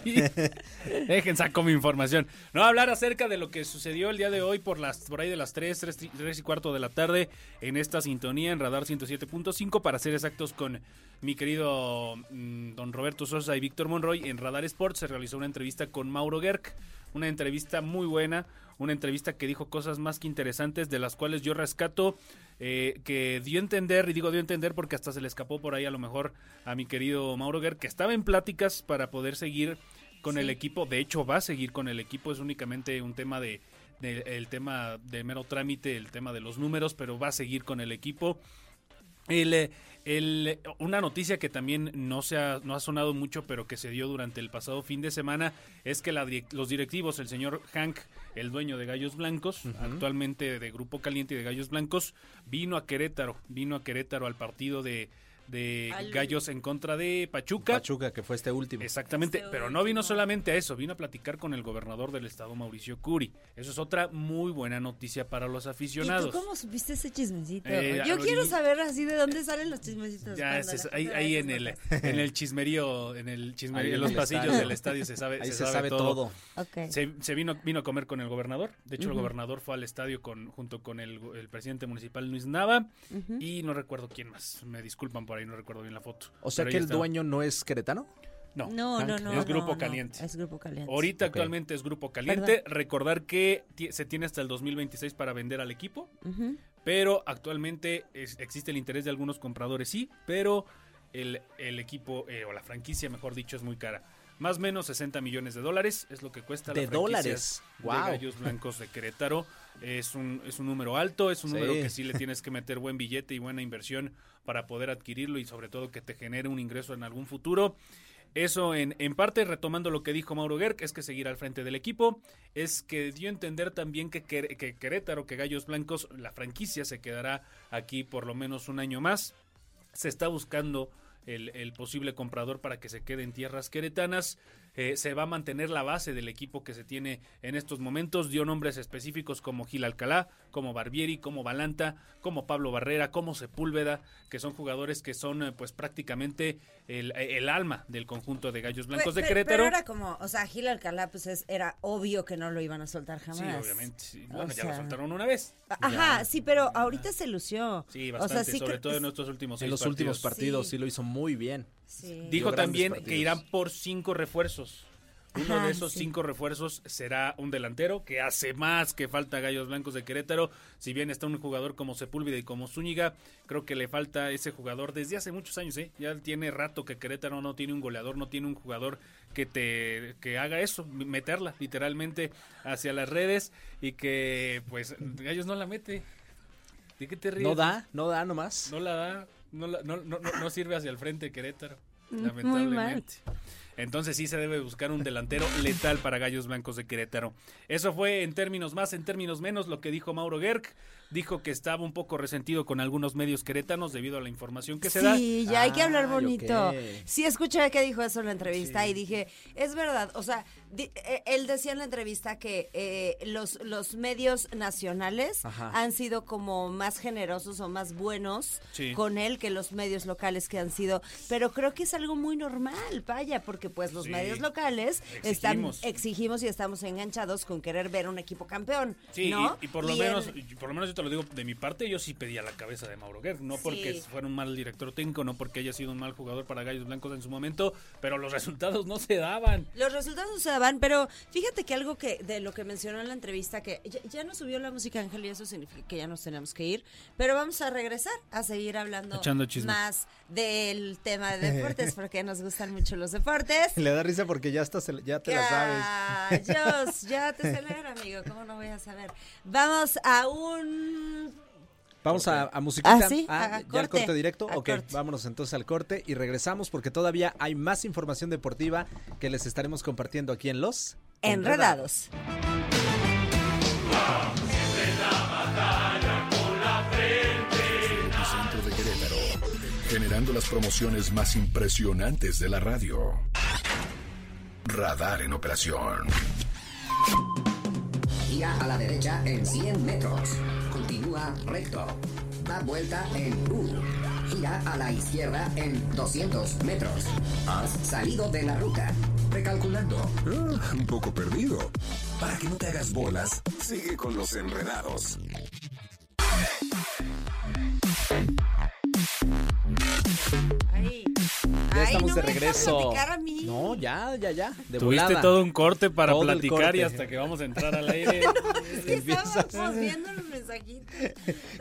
Dejen, saco mi información. No, hablar acerca de lo que sucedió el día de hoy por las por ahí de las 3, 3, y cuarto de la tarde en esta sintonía en Radar 107.5 para ser exactos con mi querido mm, don Roberto Sosa y Víctor Monroy en Radar Sports se realizó una entrevista con Mauro Gerg, una entrevista muy buena, una entrevista que dijo cosas más que interesantes de las cuales yo rescato eh, que dio a entender, y digo dio a entender porque hasta se le escapó por ahí a lo mejor a mi querido Mauro Gerg, que estaba en pláticas para poder seguir con el equipo, de hecho va a seguir con el equipo, es únicamente un tema de, de- el tema de mero trámite, el tema de los números, pero va a seguir con el equipo. El, eh, el- una noticia que también no, se ha, no ha sonado mucho, pero que se dio durante el pasado fin de semana, es que la los directivos, el señor Hank, el dueño de Gallos Blancos, actualmente de Grupo Caliente y de Gallos Blancos, vino a Querétaro, vino a Querétaro al partido de, de Al- Gallos en contra de Pachuca. Pachuca, que fue este último. Exactamente, Este pero no vino solamente a eso, vino a platicar con el gobernador del estado, Mauricio Curi. Eso es otra muy buena noticia para los ¿Y tú aficionados. cómo supiste ese chismecito? Eh, Yo quiero saber así de dónde salen los chismecitos. Ya, es- ahí, ahí en el, en el chismerío, en el chismerío, Ahí en los pasillos estadio. del estadio se sabe, Ahí se se, sabe, sabe todo. Ok. Se, se vino, vino a comer con el gobernador. De hecho, el gobernador fue al estadio con, junto con el, el presidente municipal Luis Nava y no recuerdo quién más. Me disculpan por ahí, no recuerdo bien la foto. O sea Pero que ahí el dueño no es queretano. No, No, no, no. Es Grupo no, no, Caliente. Es Grupo Caliente. Ahorita actualmente es Grupo Caliente. Recordar que se tiene hasta el 2026 para vender al equipo. Pero actualmente es- existe el interés de algunos compradores, sí, pero el, el equipo, eh, o la franquicia, mejor dicho, es muy cara. Más o menos 60 millones de dólares es lo que cuesta De la franquicia dólares. de Guau. Gallos Blancos de Querétaro. Es un, es un número alto, es un Sí. número que sí le tienes que meter buen billete y buena inversión para poder adquirirlo y sobre todo que te genere un ingreso en algún futuro. Eso en, en parte, retomando lo que dijo Mauro Gerg, es que seguir al frente del equipo, es que dio a entender también que, Quer- que Querétaro, que Gallos Blancos, la franquicia se quedará aquí por lo menos un año más. Se está buscando el, el posible comprador para que se quede en tierras queretanas. Eh, se va a mantener la base del equipo que se tiene en estos momentos. Dio nombres específicos como Gil Alcalá, como Barbieri, como Balanta, como Pablo Barrera, como Sepúlveda, que son jugadores que son eh, pues prácticamente el, el alma del conjunto de Gallos Blancos de Querétaro. Pero era como, o sea, Gil Alcalá, pues es- era obvio que no lo iban a soltar jamás. Sí, obviamente. sí. O Bueno, ya lo soltaron una vez. Ajá, sí, pero ahorita se lució. Sí, O sea, bastante, sí sobre que- todo en estos últimos En los últimos partidos Sí. sí lo hizo muy bien. Sí. Dijo también partidos. que irán por cinco refuerzos. Uno Ajá, de esos sí. cinco refuerzos será un delantero que hace más que falta a Gallos Blancos de Querétaro. Si bien está un jugador como Sepúlveda y como Zúñiga, creo que le falta ese jugador desde hace muchos años. ¿eh? Ya tiene rato que Querétaro no tiene un goleador, no tiene un jugador que te que haga eso, meterla literalmente hacia las redes y que pues Gallos no la mete. ¿De qué te ríes? No da, no da nomás. No la da, no, no, no, no- sirve hacia el frente Querétaro, Muy lamentablemente. Entonces sí se debe buscar un delantero letal para Gallos Blancos de Querétaro. Eso fue en términos más, en términos menos lo que dijo Mauro Gerg. Dijo que estaba un poco resentido con algunos medios querétanos debido a la información que se da. Sí, ya hay que hablar Ay, bonito. Sí, escuché que dijo eso en la entrevista y dije, es verdad, o sea, di- eh, él decía en la entrevista que eh, los, los medios nacionales Ajá. han sido como más generosos o más buenos Sí. con él que los medios locales que han sido, pero creo que es algo muy normal, vaya, porque pues los Sí. medios locales están Exigimos. exigimos y estamos enganchados con querer ver un equipo campeón, Sí, ¿no? y, y por lo Y menos, por lo menos yo te lo digo de mi parte, yo sí pedía la cabeza de Mauro Gerg, no porque Sí. fuera un mal director técnico, no porque haya sido un mal jugador para Gallos Blancos en su momento, pero los resultados no se daban. Los resultados no se daban, pero fíjate que algo que de lo que mencionó en la entrevista, que ya, ya nos subió la música Ángel y eso significa que ya nos tenemos que ir, pero vamos a regresar a seguir hablando más del tema de deportes, porque nos gustan mucho los deportes. Le da risa porque ya, estás, ya te la sabes. Callos, ya te sé leer, amigo, ¿cómo no voy a saber? Vamos a un... Vamos a, a musiquita. Ah, sí, a ¿ya el corte, corte directo? a ok, corte. vámonos entonces al corte y regresamos porque todavía hay más información deportiva que les estaremos compartiendo aquí en Los Enredados. Epicentro de Querétaro, generando las promociones más impresionantes de la radio. Radar en operación. Gira a la derecha en 100 metros. Continúa recto. Da vuelta en U. Gira a la izquierda en 200 metros. Has salido de la ruta. Recalculando. Ah, un poco perdido. Para que no te hagas bolas, sigue con los enredados. Ya Ay, estamos no de regreso. platicar a mí. No, ya, ya, ya. De Tuviste volada. todo un corte para Todo platicar y hasta que vamos a entrar al aire. Es que estábamos viendo los mensajitos.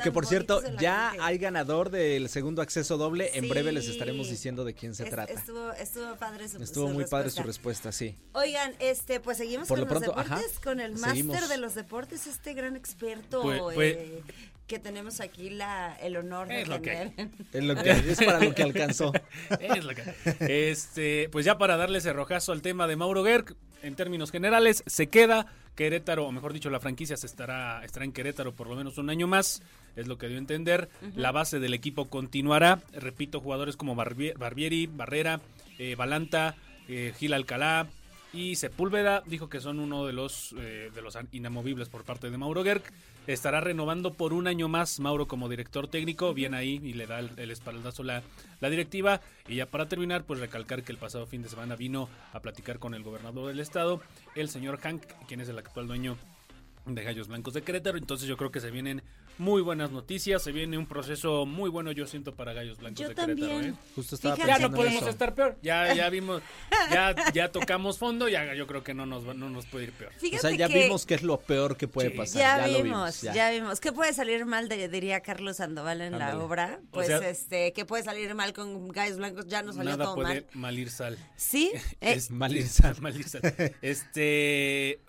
Que por cierto, ya gente. hay ganador del segundo acceso doble. En breve les estaremos diciendo de quién se Es- trata. Estuvo, estuvo padre su Estuvo su muy padre su respuesta. sí. Oigan, este, pues seguimos Por con lo los pronto, deportes, ajá, con el máster de los deportes, este gran experto Pues- pues- eh, que tenemos aquí la, el honor de Es lo que. Es, lo que, es para lo que alcanzó. Es lo que- Este, pues ya para darle ese rojazo al tema de Mauro Gerg, en términos generales, se queda Querétaro, o mejor dicho, la franquicia se estará, estará en Querétaro por lo menos un año más, es lo que dio a entender. La base del equipo continuará, repito, jugadores como Barbie- Barbieri, Barrera, eh, Balanta, eh, Gil Alcalá y Sepúlveda, dijo que son uno de los, eh, de los inamovibles por parte de Mauro Gerg. Estará renovando por un año más Mauro como director técnico, bien ahí y le da el, espaldazo la, la directiva. Y ya para terminar, pues recalcar que el pasado fin de semana vino a platicar con el gobernador del estado, el señor Hank, quien es el actual dueño de Gallos Blancos de Querétaro. Entonces yo creo que se vienen muy buenas noticias, se viene un proceso muy bueno, yo siento, para Gallos Blancos Yo de Querétaro. también. ¿eh? Justo estaba Fíjate Ya no podemos eso. estar peor, ya, ya vimos, ya, ya tocamos fondo, ya yo creo que no nos, va- no nos puede ir peor. O sea, ya que vimos qué es lo peor que puede Sí. pasar. ya, Ya, lo vimos, ya. vimos. ¿Qué puede salir mal, de- diría Carlos Sandoval en la obra? O Pues, sea- este, ¿qué puede salir mal con Gallos Blancos? Ya nos salió Nada todo puede mal. mal ir sal. ¿Sí? Eh, Es- mal ir sal. mal ir sal. Este,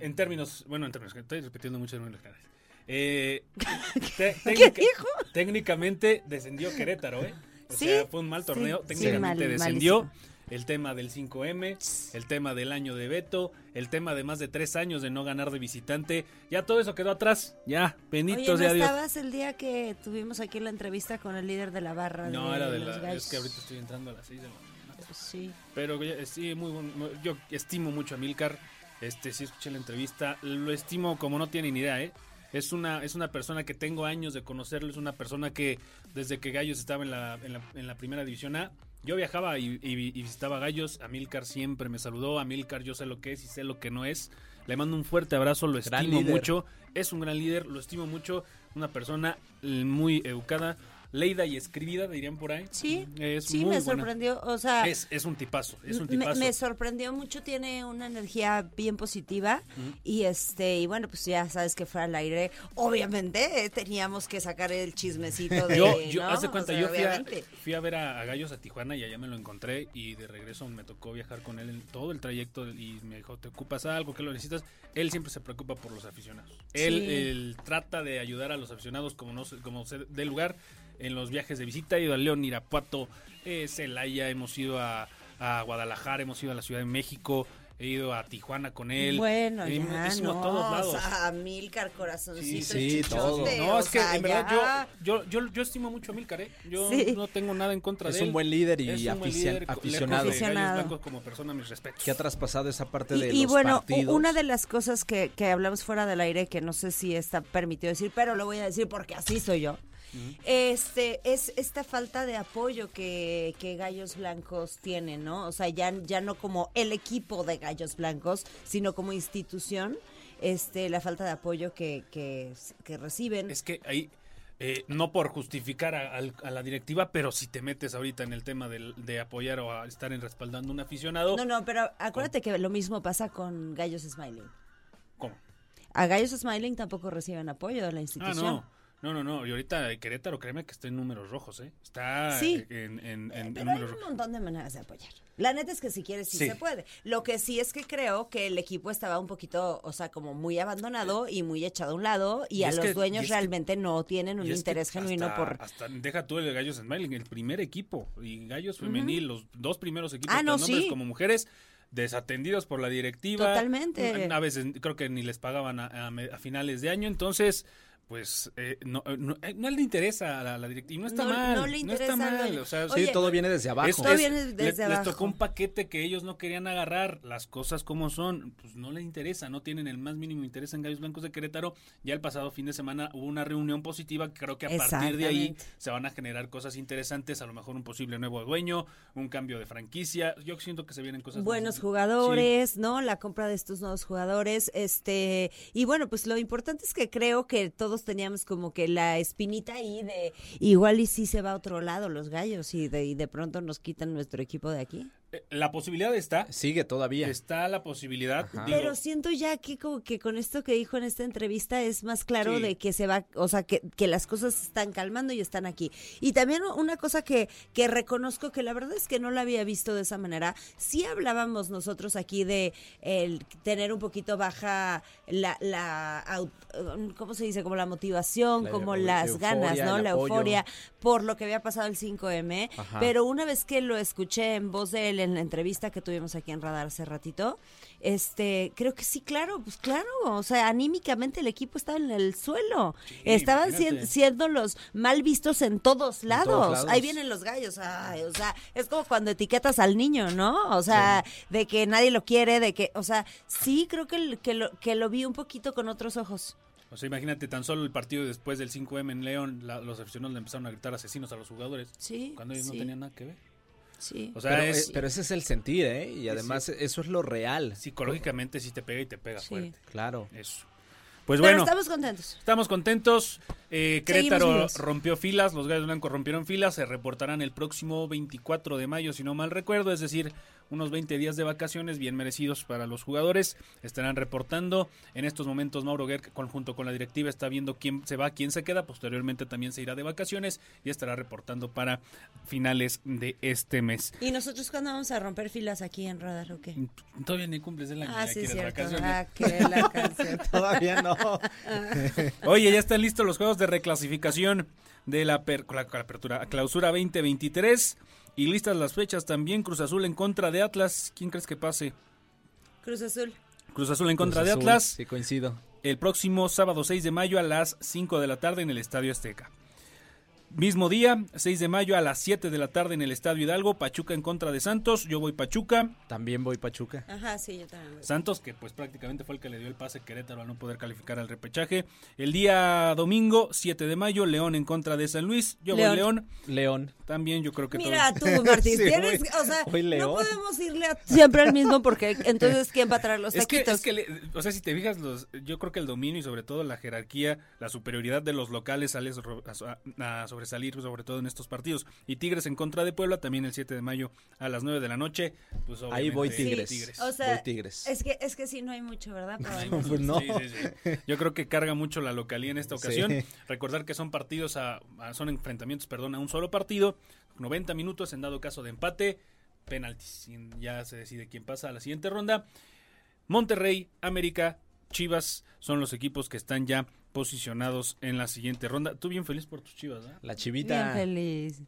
en términos, bueno, en términos, estoy repitiendo mucho en términos generales. Eh, técnica- dijo? Técnicamente descendió Querétaro, ¿eh? O Sí, sea, fue un mal torneo. sí, técnicamente mal- descendió. malísimo. el tema del 5M, el tema del año de Beto, el tema de más de tres años de no ganar de visitante. Ya todo eso quedó atrás. Ya, bendito Oye, ¿no Dios. estabas el día que tuvimos aquí la entrevista con el líder de la barra? No, de era de los la. gallos? Es que ahorita estoy entrando a las 6 de la mañana. Sí. Pero ya- sí, muy muy- yo estimo mucho a Milcar. Este, sí escuché la entrevista. Lo estimo como no tiene ni idea, ¿eh? Es una, es una persona que tengo años de conocerlo. Es una persona que desde que Gallos estaba en la, en la, en la primera división A, yo viajaba y, y- y visitaba Gallos. A Milcar siempre me saludó. A Milcar yo sé lo que es y sé lo que no es. Le mando un fuerte abrazo, lo Gran estimo líder. mucho. Es un gran líder, lo estimo mucho. Una persona eh, muy educada, leída y escribida, dirían por ahí. Sí, Es sí, muy me buena. sorprendió. O sea, Es, es un tipazo, es un me, tipazo. me sorprendió mucho, tiene una energía bien positiva y este y bueno, pues ya sabes que fue al aire. Obviamente eh, teníamos que sacar el chismecito de Yo, yo ¿no? O cuenta, sea, yo fui a, obviamente. fui a ver a, a Gallos a Tijuana y allá me lo encontré y de regreso me tocó viajar con él en todo el trayecto y me dijo, ¿te ocupas algo? ¿Qué lo necesitas? Él siempre se preocupa por los aficionados. Él, Sí. él trata de ayudar a los aficionados como no se- como se dé lugar en los viajes de visita. He ido a León, Irapuato, eh, Celaya, hemos ido a, a Guadalajara, hemos ido a la Ciudad de México, he ido a Tijuana con él. Bueno, Eh, ya hemos no, a todos lados. o sea, Milcar, corazoncito, Sí, sí, todo. No, es que sea, en verdad ya. yo, yo, yo, yo estimo mucho a Milcar, ¿eh? Yo Sí. no tengo nada en contra Es de él. un buen líder y Es un buen líder, aficionado. Gallos Aficionado. Blancos como persona, mis respetos. que ha traspasado esa parte Y, de y los bueno, partidos. una de las cosas que, que hablamos fuera del aire, que no sé si está permitido decir, pero lo voy a decir porque así soy yo. Este es esta falta de apoyo que, que Gallos Blancos tiene, ¿no? O sea, ya, ya no como el equipo de Gallos Blancos, sino como institución, este, la falta de apoyo que, que, que reciben. Es que ahí, eh, no por justificar a, la directiva, pero si te metes ahorita en el tema del- de, apoyar o a estar en respaldando a un aficionado, No, no, pero acuérdate que lo mismo pasa con Gallos Smiling. ¿cómo? A Gallos Smiling tampoco reciben apoyo de la Ah, institución. no. No, no, no. Y ahorita Querétaro, créeme que está en números rojos, ¿eh? Está Sí. en, en- en- Pero hay un montón de maneras de apoyar. La neta es que si quieres sí, Sí. se puede. Lo que sí es que creo que el equipo estaba un poquito, o sea, como muy abandonado y muy echado a un lado y, Y a los que- dueños que- realmente no tienen un interés genuino hasta- por... hasta- deja tú el de Gallos Smiling, el primer equipo. Y Gallos Femenil, los dos primeros equipos, Ah, no, tanto hombres como mujeres, desatendidos por la directiva. Totalmente. A veces creo que ni les pagaban a, a me- a finales de año. Entonces, pues, eh, no, no, eh, no le interesa a la, la directiva. Y no está No- mal. no le está interesa al mal. dueño. O sea, Oye, sí, todo viene desde abajo. es- Todo es- viene le- desde les abajo. tocó un paquete que ellos no querían agarrar, las cosas como son, pues no les interesa, no tienen el más mínimo interés en Gallos Blancos de Querétaro. Ya el pasado fin de semana hubo una reunión positiva, que creo que a partir de ahí se van a generar cosas interesantes, a lo mejor un posible nuevo dueño, un cambio de franquicia. Yo siento que se vienen cosas buenos Sí. jugadores, ¿no? La compra de estos nuevos jugadores, este, y bueno, pues lo importante es que creo que todos teníamos como que la espinita ahí de igual y si se va a otro lado los gallos y de, y de pronto nos quitan nuestro equipo de aquí. La posibilidad está, Sigue todavía. está la posibilidad. Digo, Pero siento ya que como que con esto que dijo en esta entrevista es más claro Sí. de que se va, o sea, que, que las cosas se están calmando y están aquí. Y también una cosa que, que reconozco que la verdad es que no la había visto de esa manera. Sí hablábamos nosotros aquí de el tener un poquito baja la, la ¿cómo se dice? Como la motivación, La como las euforia, ganas, ¿no? La apoyo. euforia por lo que había pasado el 5M. Ajá. Pero una vez que lo escuché en voz de él en la entrevista que tuvimos aquí en Radar hace ratito, este, creo que sí, claro, pues claro, o sea, anímicamente el equipo estaba en el suelo. Estaban siendo los mal vistos en todos lados. todos lados. Ahí vienen los gallos, ay, o sea, es como cuando etiquetas al niño, ¿no? O sea, de que nadie lo quiere, de que, o sea, sí creo que, que, lo, que lo vi un poquito con otros ojos. O sea, imagínate tan solo el partido después del 5M en León, la- los aficionados le empezaron a gritar asesinos a los jugadores. Sí, Cuando ellos sí. no tenían nada que ver. Sí. O sea, pero, es, pero ese es el sentir, ¿eh? Y además eso es lo real. psicológicamente sí te pega y te pega Sí. fuerte. Claro. Eso. Pues Pero bueno, estamos contentos. estamos contentos. Eh, Querétaro rompió filas, los Gallos Blancos rompieron filas, se reportarán el próximo 24 de mayo, si no mal recuerdo, es decir, unos 20 días de vacaciones bien merecidos para los jugadores. Estarán reportando. En estos momentos Mauro Gerg, junto con la directiva, está viendo quién se va, quién se queda. Posteriormente también se irá de vacaciones y estará reportando para finales de este mes. ¿Y nosotros cuándo vamos a romper filas aquí en Radar o qué? Todavía ni cumples el año. Ah, sí, cierto. vacaciones. Ah, la canción. Todavía no. Oye, ya están listos los juegos de reclasificación de la, per- la apertura, clausura 2023. Y listas las fechas también. Cruz Azul en contra de Atlas. ¿Quién crees que pase? Cruz Azul. Cruz Azul en contra Cruz de Azul, Atlas. Sí, coincido. El próximo sábado 6 de mayo a las 5 de la tarde en el Estadio Azteca. Mismo día, 6 de mayo a las 7 de la tarde en el Estadio Hidalgo, Pachuca en contra de Santos, yo voy Pachuca. También voy Pachuca. Ajá, sí, yo también. voy. Santos, que pues prácticamente fue el que le dio el pase a Querétaro al no poder calificar al repechaje. El día domingo, 7 de mayo, León en contra de San Luis, yo León. voy León. León. También yo creo que Mira todo- tú, Martín, Sí, tienes, o sea, no León. podemos irle a- siempre al mismo porque entonces ¿quién va a traer los Es que, taquitos? es que le- o sea, si te fijas, los, yo creo que el dominio y sobre todo la jerarquía, la superioridad de los locales sale so- a, a sobresalir, sobre todo en estos partidos. Y Tigres en contra de Puebla, también el 7 de mayo a las 9 de la noche. Pues, Ahí voy Tigres. O sea, Voy Tigres. Es que, es que sí, no hay mucho, ¿verdad? Bueno. Pues no. sí, sí, sí. Yo creo que carga mucho la localía en esta ocasión. Sí. Recordar que son partidos a, a- son enfrentamientos, perdón, a un solo partido, 90 minutos en dado caso de empate, penaltis. Y Ya se decide quién pasa a la siguiente ronda. Monterrey, América, Chivas son los equipos que están ya posicionados en la siguiente ronda. Tú bien feliz por tus Chivas, ¿eh? La Bien chivita. feliz.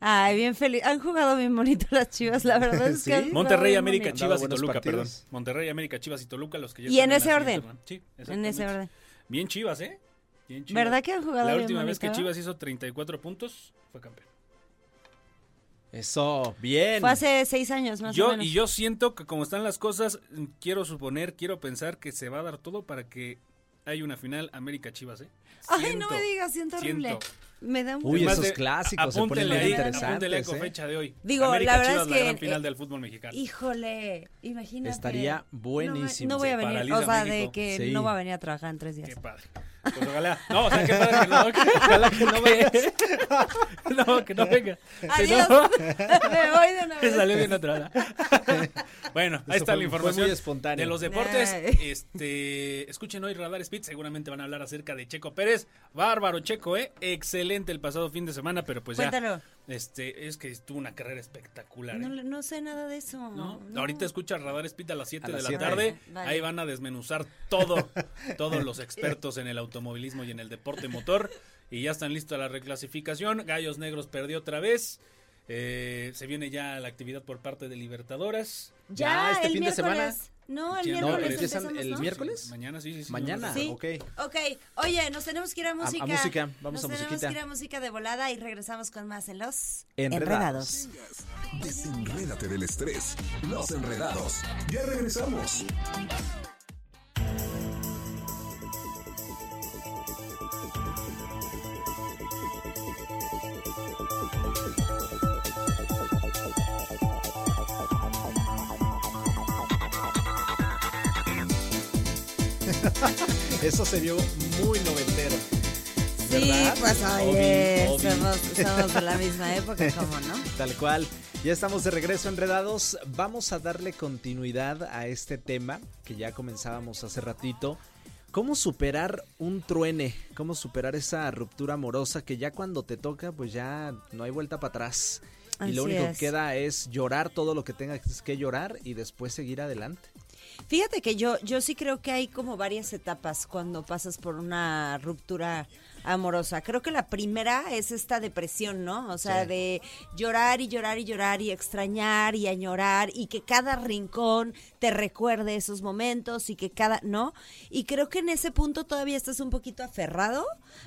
Ay, bien feliz. Han jugado bien bonito las chivas, la verdad es Sí. que Monterrey, bien América, bonito. Chivas y Toluca, perdón. Monterrey, América, Chivas y Toluca, los que ya Y están en ese la orden. Sí, En ese orden. Bien Chivas, ¿eh? Bien Chivas. ¿Verdad que han jugado La bien última vez que? Chivas hizo 34 puntos fue campeón. Eso, bien. Fue hace seis años, más o Yo, menos. y yo siento que como están las cosas, quiero suponer, quiero pensar que se va a dar todo para que haya una final América Chivas, ¿eh? Ay, Siento, no me digas, siento horrible. siento. Me da un Uy, esos de- clásicos se apúntenle ponen ahí, muy interesantes, apúntenle ¿eh? con fecha de hoy. Digo, América la verdad Chivas, es la que, gran final eh, del fútbol mexicano. Híjole, imagínate. Estaría No, buenísimo. No, voy a venir, paraliza o sea, México. de que Sí. no va a venir a trabajar en tres días. Qué padre. Pues ojalá. No, o sea, qué padre que no. que- Ojalá que no vayas. no, que no venga. Si Adiós. no, Me voy de una vez. salió bien otra. bueno, ahí Eso está fue- la fue información muy espontáneo. de los deportes. Ay. Este, escuchen hoy Radar Speed, seguramente van a hablar acerca de Checo Pérez. Bárbaro Checo, eh, excelente el pasado fin de semana, pero pues ya este es que tuvo una carrera espectacular. No, ¿eh? no sé nada de eso. ¿no? no. Ahorita escucha Radar Speed a las 7 A de las la 7. tarde. Vale. Ahí van a desmenuzar todo, todos los expertos en el automovilismo y en el deporte motor. Y ya están listos a la reclasificación. Gallos Negros perdió otra vez. Eh, se viene ya la actividad por parte de Libertadoras. Ya, Ya, este el fin de semana. No, el no, miércoles empiezan empezamos, el ¿no? miércoles. Mañana, sí, sí, sí. Mañana, Sí. ok. Ok, oye, nos tenemos que ir a música. música, vamos nos a tenemos musiquita. que ir a música de volada y regresamos con más en los Enredados. Desenrédate del estrés. Los enredados. Ya regresamos. Eso se vio muy noventero. Sí, ¿Verdad? pues oye, Obi, Obi. Somos, somos de la misma época, ¿cómo no? Tal cual. Ya estamos de regreso enredados. Vamos a darle continuidad a este tema que ya comenzábamos hace ratito. ¿Cómo superar un truene? ¿Cómo superar esa ruptura amorosa que ya cuando te toca, pues ya no hay vuelta para atrás? Y lo único es. que queda es llorar todo lo que tengas que llorar y después seguir adelante. Fíjate que yo, yo sí creo que hay como varias etapas cuando pasas por una ruptura amorosa. Creo que la primera es esta depresión, ¿no? O sea, Sí. de llorar y llorar y llorar y extrañar y añorar y que cada rincón te recuerde esos momentos y que cada, ¿no? Y creo que en ese punto todavía estás un poquito aferrado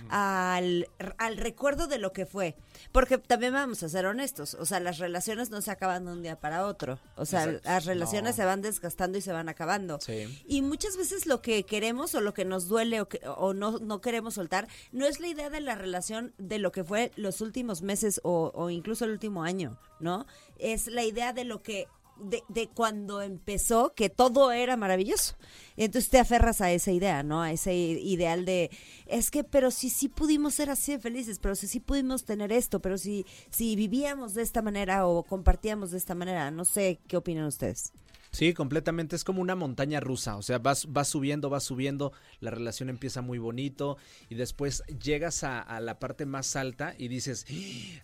al, al recuerdo de lo que fue. Porque también vamos a ser honestos, o sea, las relaciones no se acaban de un día para otro. O sea, Exacto. las relaciones No. se van desgastando y se van acabando. Sí. Y muchas veces lo que queremos o lo que nos duele o, que- o no, no queremos soltar no es la idea de la relación de lo que fue los últimos meses o, incluso el último año, ¿no? Es la idea de lo que de, de cuando empezó, que todo era maravilloso. Entonces te aferras a esa idea, ¿no? A ese ideal de, es que, pero si sí pudimos ser así de felices, pero si sí pudimos tener esto, pero si, si vivíamos de esta manera o compartíamos de esta manera, no sé qué opinan ustedes. Sí, completamente. Es como una montaña rusa. O sea, vas, vas subiendo, vas subiendo, la relación empieza muy bonito y después llegas a, a la parte más alta y dices,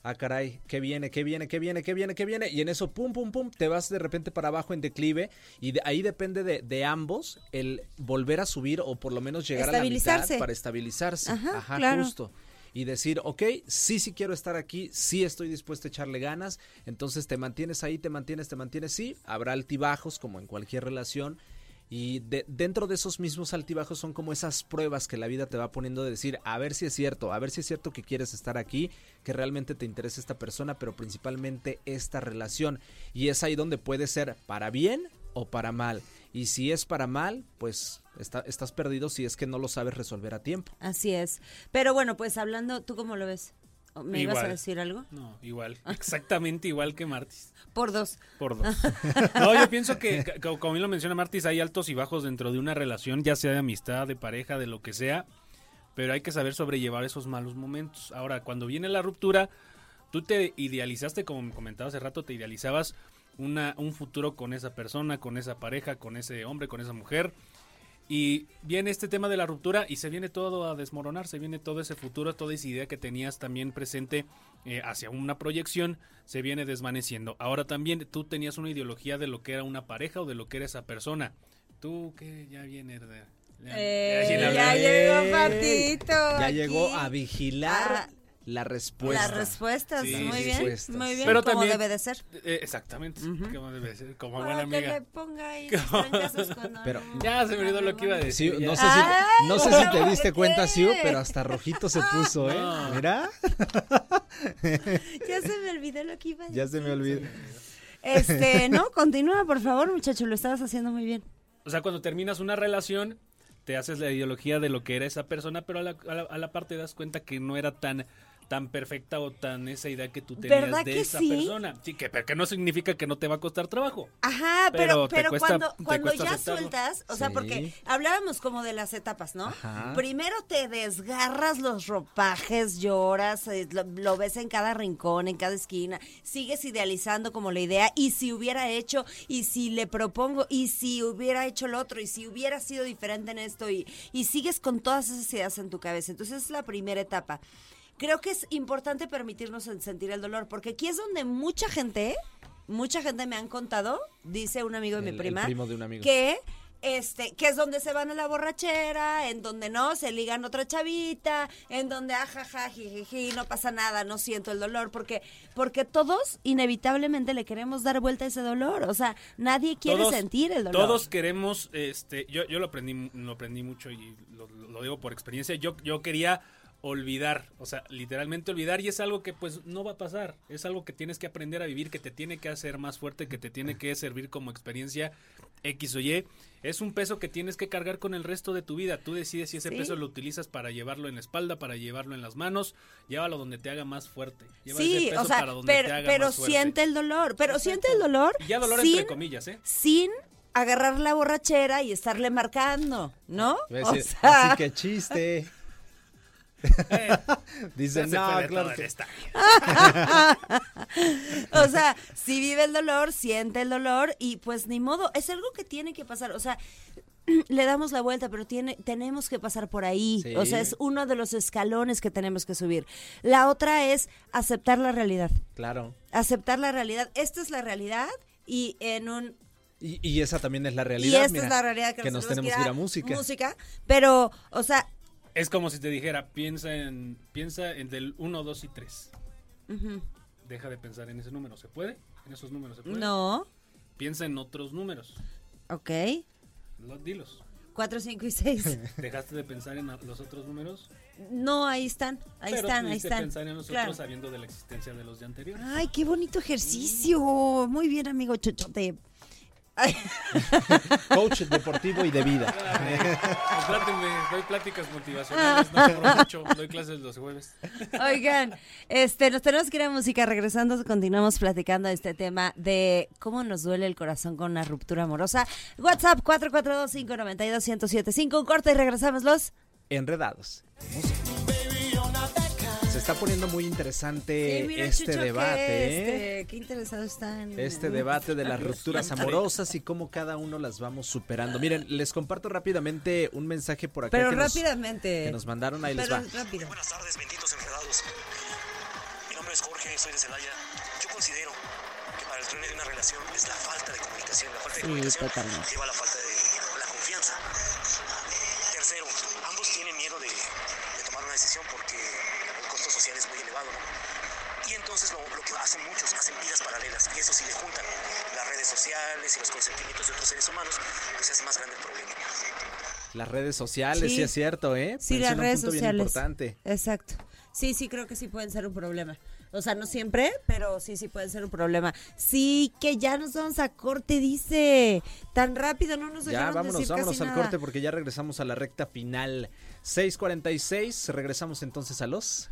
ah, caray, ¿qué viene, qué viene, qué viene, qué viene, qué viene? Y en eso, pum, pum, pum, te vas de repente para abajo en declive y de, ahí depende de, de ambos el volver a subir o por lo menos llegar a la Estabilizarse. mitad para estabilizarse. Ajá, Ajá, claro. justo. Y decir, ok, sí, sí quiero estar aquí, sí estoy dispuesto a echarle ganas, entonces te mantienes ahí, te mantienes, te mantienes, sí, habrá altibajos como en cualquier relación y de- dentro de esos mismos altibajos son como esas pruebas que la vida te va poniendo de decir, a ver si es cierto, a ver si es cierto que quieres estar aquí, que realmente te interesa esta persona, pero principalmente esta relación. Y es ahí donde puede ser para bien o para mal. Y si es para mal, pues está- estás perdido si es que no lo sabes resolver a tiempo. Así es. Pero bueno, pues hablando, ¿tú cómo lo ves? ¿O ¿Me ibas a Igual. decir algo? No, igual. Exactamente igual que Martis. Por dos. Por dos. No, yo pienso que, como bien lo menciona Martis, hay altos y bajos dentro de una relación, ya sea de amistad, de pareja, de lo que sea, pero hay que saber sobrellevar esos malos momentos. Ahora, cuando viene la ruptura, tú te idealizaste, como me comentaba hace rato, te idealizabas una, un futuro con esa persona, con esa pareja, con ese hombre, con esa mujer. Y viene este tema de la ruptura y se viene todo a desmoronar, se viene todo ese futuro, toda esa idea que tenías también presente eh, hacia una proyección, se viene desvaneciendo. Ahora también tú tenías una ideología de lo que era una pareja o de lo que era esa persona. Tú que ya viene de... ya- Eh, ya ya llegó Patito. Ya aquí. llegó a vigilar Ah, la respuesta. Las respuestas, Sí, muy bien, respuestas. muy bien, Pero como también- debe de ser. Eh, exactamente, como debe ser, como Para buena que amiga. le ponga ahí cuando Pero- no- Ya se me olvidó lo que iba a decir. Sí, no sé si, no sé si te ¿por diste cuenta, Siu, pero hasta rojito se puso, ¿eh? No. Mira, Ya se me olvidó lo que iba a decir. ya se me olvidó. Este, no, continúa, por favor, muchacho, lo estabas haciendo muy bien. O sea, cuando terminas una relación, te haces la ideología de lo que era esa persona, pero a la, a la, a la par te das cuenta que no era tan tan perfecta o tan esa idea que tú tenías ¿Verdad de esa sí? persona. Sí, que, pero que no significa que no te va a costar trabajo. Ajá, Pero pero, cuesta- cuando, cuando ya aceptarlo. sueltas, o sea, porque hablábamos como de las etapas, ¿no? Ajá. Primero te desgarras los ropajes, lloras, eh, lo, lo ves en cada rincón, en cada esquina, sigues idealizando como la idea, y si hubiera hecho, y si le propongo, y si hubiera hecho lo otro, y si hubiera sido diferente en esto, y, y sigues con todas esas ideas en tu cabeza. Entonces es la primera etapa. Creo que es importante permitirnos sentir el dolor, porque aquí es donde mucha gente, mucha gente me han contado, dice un amigo de El- mi prima, primo de un amigo. que este, que es donde se van a la borrachera, en donde no, se ligan otra chavita, en donde ajaja, jijiji, no pasa nada, no siento el dolor, porque, porque todos inevitablemente le queremos dar vuelta a ese dolor, o sea, nadie quiere Todos- sentir el dolor. Todos queremos, este, yo, yo lo aprendí, lo aprendí mucho y lo, lo digo por experiencia. Yo, yo quería olvidar, o sea, literalmente olvidar y es algo que pues no va a pasar, es algo que tienes que aprender a vivir, que te tiene que hacer más fuerte, que te tiene que servir como experiencia X o Y. Es un peso que tienes que cargar con el resto de tu vida. Tú decides si ese Sí. peso lo utilizas para llevarlo en la espalda, para llevarlo en las manos, llévalo donde te haga más fuerte. Lleva ese Sí, peso o sea, para donde pero, te haga pero más fuerte. siente el dolor, pero Exacto. siente el dolor Y ya dolor sin, entre comillas, ¿eh? sin agarrar la borrachera y estarle marcando, ¿no? O sea, Así que chiste. Eh, Dice, no, claro que estadio. o sea, si vive el dolor, siente el dolor y pues ni modo, es algo que tiene que pasar, o sea, le damos la vuelta, pero tiene, tenemos que pasar por ahí, Sí. o sea, es uno de los escalones que tenemos que subir. La otra es aceptar la realidad, Claro. aceptar la realidad, esta es la realidad y en un Y, y esa también es la y realidad. esta mira, es la realidad que, nos tenemos que ir a música. música, pero o sea, Es como si te dijera, piensa en piensa en del 1, 2 y 3. ujú, Deja de pensar en ese número. ¿Se puede? ¿En esos números se puede? no, Piensa en otros números. ok, Lo- dilos. cuatro, cinco y seis. ¿Dejaste de pensar en los otros números? No, ahí están, ahí Pero están, ahí están. pensar en los Claro. sabiendo de la existencia de los de anteriores. Ay, qué bonito ejercicio. Muy bien, amigo Chuchote. Coach deportivo y de vida. Contrátenme, doy pláticas motivacionales, no mucho, doy clases los jueves. Oigan, este, nos tenemos que ir a música. Regresando, continuamos platicando de este tema de cómo nos duele el corazón con una ruptura amorosa. WhatsApp 442-592-1075. Un corte y regresamos los. Enredados. Se está poniendo muy interesante Sí, mira, este Chucho, debate. ¿eh? este, qué interesado están. Este debate de las rupturas amorosas y cómo cada uno las vamos superando. Miren, les comparto rápidamente un mensaje por acá Pero que, nos, rápidamente. que nos mandaron. Ahí les Pero va. rápido. Buenas tardes, benditos enredados. Mi nombre es Jorge, soy de Celaya. Yo considero que para el truene de una relación es la falta de comunicación. La falta de Sí, comunicación totalmente. lleva a la falta de la confianza. Tercero, ambos tienen miedo de, de tomar una decisión porque privado, ¿no? Y entonces lo, lo que hacen muchos, hacen vidas paralelas, y eso si le juntan las redes sociales y los consentimientos de otros seres humanos, pues se hace más grande el problema. Las redes sociales, sí, Sí. es cierto, ¿eh? Sí, Menciona las un redes sociales. importante. Exacto. Sí, sí, creo que sí pueden ser un problema. O sea, no siempre, pero sí, sí pueden ser un problema. Sí, que ya nos vamos a corte, dice. Tan rápido, no nos Ya, vámonos, decir vámonos casi al nada. corte porque ya regresamos a la recta final. 6.46, regresamos entonces a los...